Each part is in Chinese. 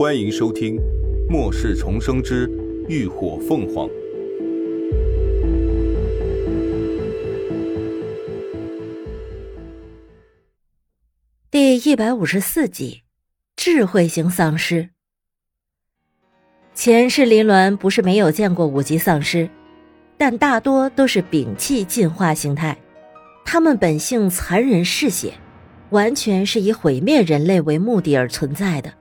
欢迎收听《末世重生之浴火凤凰》第一百五十四集：智慧型丧尸。前世林鸾不是没有见过五级丧尸，但大多都是摒弃进化形态，他们本性残忍嗜血，完全是以毁灭人类为目的而存在的。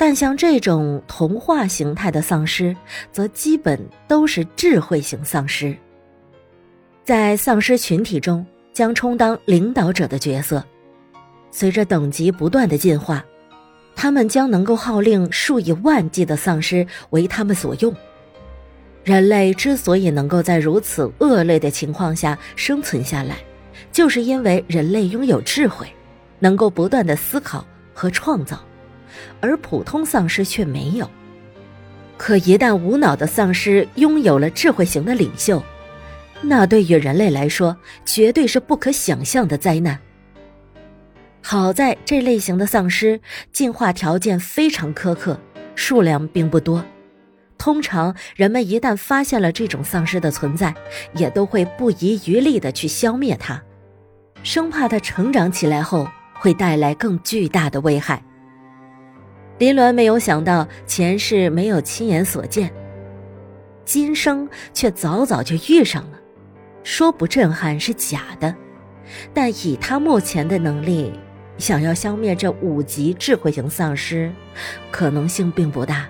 但像这种同化形态的丧尸，则基本都是智慧型丧尸。在丧尸群体中，将充当领导者的角色。随着等级不断的进化，他们将能够号令数以万计的丧尸为他们所用。人类之所以能够在如此恶劣的情况下生存下来，就是因为人类拥有智慧，能够不断的思考和创造。而普通丧尸却没有。可一旦无脑的丧尸拥有了智慧型的领袖，那对于人类来说绝对是不可想象的灾难。好在这类型的丧尸进化条件非常苛刻，数量并不多。通常人们一旦发现了这种丧尸的存在，也都会不遗余力的去消灭它，生怕它成长起来后会带来更巨大的危害。林鸾没有想到前世没有亲眼所见，今生却早早就遇上了。说不震撼是假的，但以他目前的能力，想要消灭这五级智慧型丧尸，可能性并不大。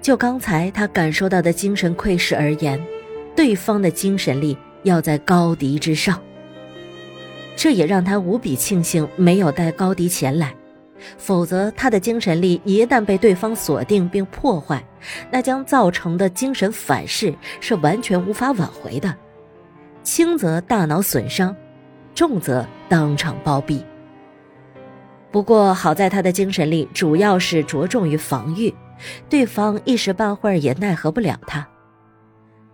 就刚才他感受到的精神窥视而言，对方的精神力要在高迪之上。这也让他无比庆幸没有带高迪前来。否则，他的精神力一旦被对方锁定并破坏，那将造成的精神反噬是完全无法挽回的。轻则大脑损伤，重则当场暴毙。不过好在他的精神力主要是着重于防御，对方一时半会儿也奈何不了他。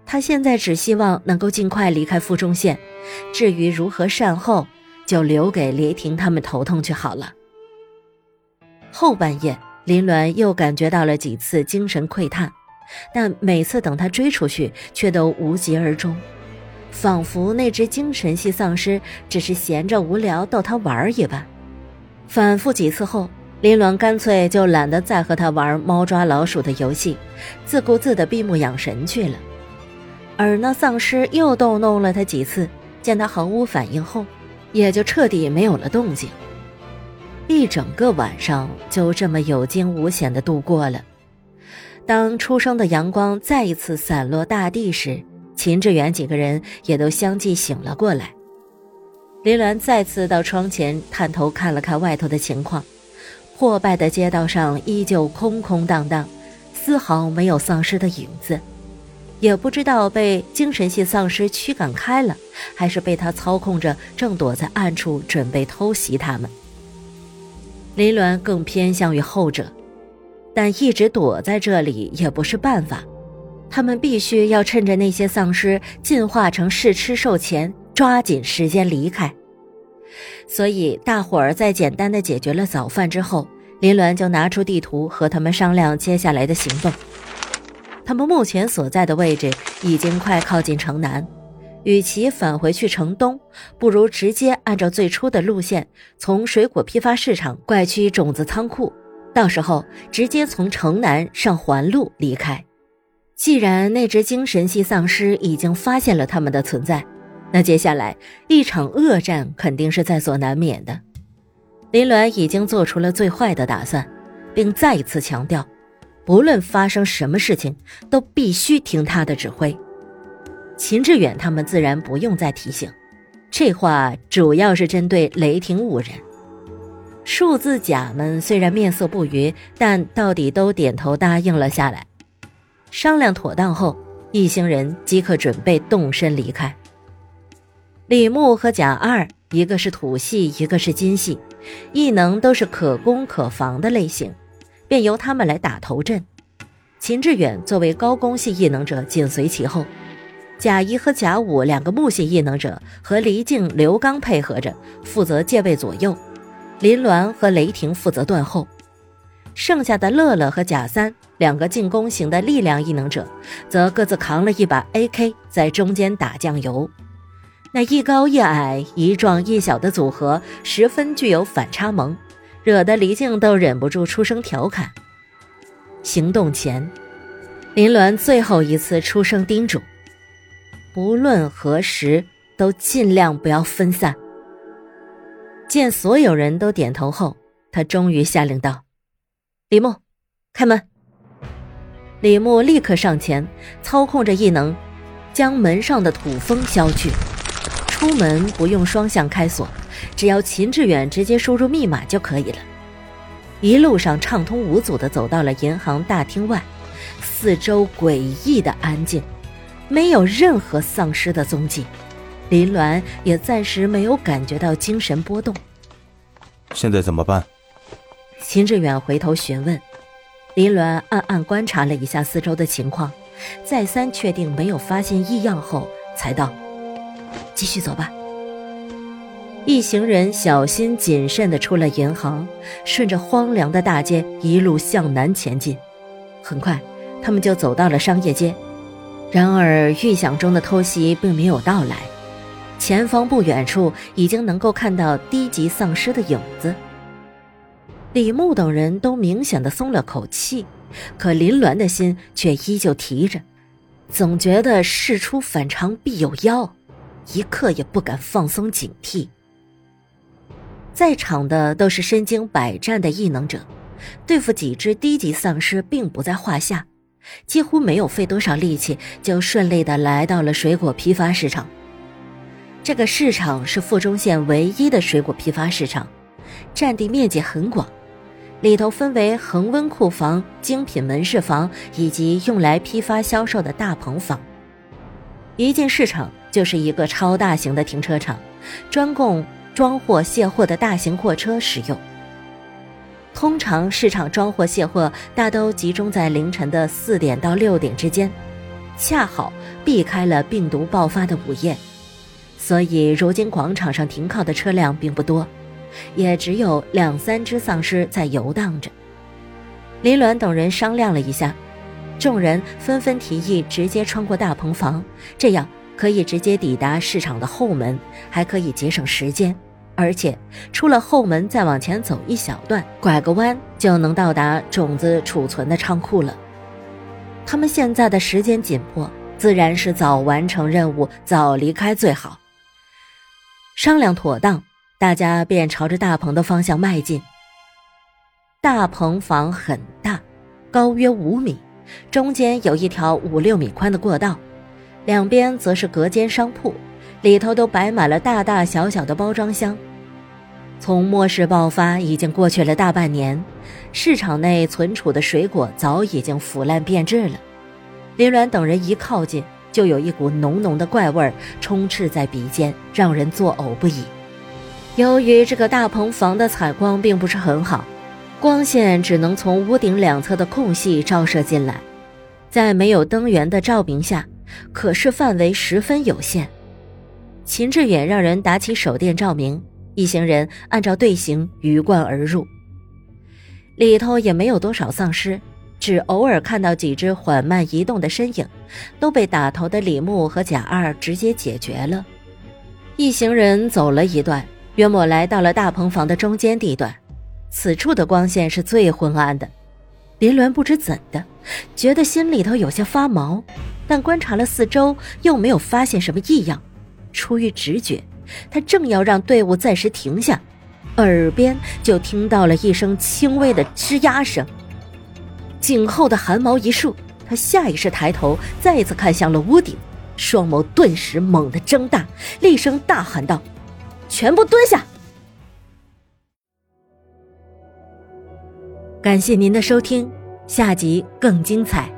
他现在只希望能够尽快离开附中县，至于如何善后，就留给雷霆他们头痛去好了。后半夜，林鸾又感觉到了几次精神窥探，但每次等他追出去，却都无疾而终，仿佛那只精神系丧尸只是闲着无聊逗他玩一般。反复几次后，林鸾干脆就懒得再和他玩猫抓老鼠的游戏，自顾自的闭目养神去了。而那丧尸又逗弄了他几次，见他毫无反应后，也就彻底没有了动静。一整个晚上就这么有惊无险的度过了。当初升的阳光再一次散落大地时，秦志远几个人也都相继醒了过来。林鸾再次到窗前探头看了看外头的情况，破败的街道上依旧空空荡荡，丝毫没有丧尸的影子，也不知道被精神系丧尸驱赶开了，还是被他操控着正躲在暗处准备偷袭他们。林鸾更偏向于后者，但一直躲在这里也不是办法，他们必须要趁着那些丧尸进化成试吃兽前，抓紧时间离开。所以，大伙儿在简单的解决了早饭之后，林鸾就拿出地图和他们商量接下来的行动。他们目前所在的位置已经快靠近城南。与其返回去城东，不如直接按照最初的路线，从水果批发市场拐去种子仓库，到时候直接从城南上环路离开。既然那只精神系丧尸已经发现了他们的存在，那接下来一场恶战肯定是在所难免的。林鸾已经做出了最坏的打算，并再一次强调，不论发生什么事情，都必须听他的指挥。秦志远他们自然不用再提醒，这话主要是针对雷霆五人。数字甲们虽然面色不愉，但到底都点头答应了下来。商量妥当后，一行人即刻准备动身离开。李牧和贾二，一个是土系，一个是金系，异能都是可攻可防的类型，便由他们来打头阵。秦志远作为高攻系异能者，紧随其后。贾一和贾五两个木系异能者和黎静、刘刚配合着，负责戒备左右；林鸾和雷霆负责断后。剩下的乐乐和贾三两个进攻型的力量异能者，则各自扛了一把 AK 在中间打酱油。那一高一矮、一壮一小的组合，十分具有反差萌，惹得黎静都忍不住出声调侃。行动前，林鸾最后一次出声叮嘱：不论何时，都尽量不要分散。见所有人都点头后，他终于下令道：“李牧，开门。”李牧立刻上前，操控着异能，将门上的土封消去。出门不用双向开锁，只要秦志远直接输入密码就可以了。一路上畅通无阻地走到了银行大厅外，四周诡异的安静，没有任何丧尸的踪迹。林鸾也暂时没有感觉到精神波动。现在怎么办？秦志远回头询问。林鸾暗暗观察了一下四周的情况，再三确定没有发现异样后，才道：“继续走吧。”一行人小心谨慎地出了银行，顺着荒凉的大街一路向南前进。很快，他们就走到了商业街。然而，预想中的偷袭并没有到来。前方不远处已经能够看到低级丧尸的影子。李牧等人都明显的松了口气，可林鸾的心却依旧提着，总觉得事出反常必有妖，一刻也不敢放松警惕。在场的都是身经百战的异能者，对付几只低级丧尸并不在话下，几乎没有费多少力气就顺利的来到了水果批发市场。这个市场是富中县唯一的水果批发市场，占地面积很广，里头分为恒温库房、精品门市房以及用来批发销售的大棚房。一进市场就是一个超大型的停车场，专供装货卸货的大型货车使用。通常市场装货卸货大都集中在凌晨的四点到六点之间，恰好避开了病毒爆发的午夜。所以，如今广场上停靠的车辆并不多，也只有两三只丧尸在游荡着。林鸾等人商量了一下，众人纷纷提议直接穿过大棚房，这样可以直接抵达市场的后门，还可以节省时间。而且，出了后门再往前走一小段，拐个弯就能到达种子储存的仓库了。他们现在的时间紧迫，自然是早完成任务，早离开最好。商量妥当，大家便朝着大棚的方向迈进。大棚房很大，高约五米，中间有一条五六米宽的过道，两边则是隔间商铺，里头都摆满了大大小小的包装箱。从末世爆发已经过去了大半年，市场内存储的水果早已经腐烂变质了。林鸾等人一靠近。就有一股浓浓的怪味儿充斥在鼻尖，让人作呕不已。由于这个大棚房的采光并不是很好，光线只能从屋顶两侧的空隙照射进来，在没有灯源的照明下，可视范围十分有限。秦志远让人打起手电照明，一行人按照队形鱼贯而入。里头也没有多少丧尸。只偶尔看到几只缓慢移动的身影，都被打头的李牧和贾二直接解决了。一行人走了一段，约莫来到了大棚房的中间地段。此处的光线是最昏暗的。林鸾不知怎的，觉得心里头有些发毛，但观察了四周，又没有发现什么异样。出于直觉，他正要让队伍暂时停下，耳边就听到了一声轻微的吱呀声。颈后的汗毛一竖，他下意识抬头，再次看向了屋顶，双眸顿时猛地睁大，厉声大喊道：“全部蹲下！”感谢您的收听，下集更精彩。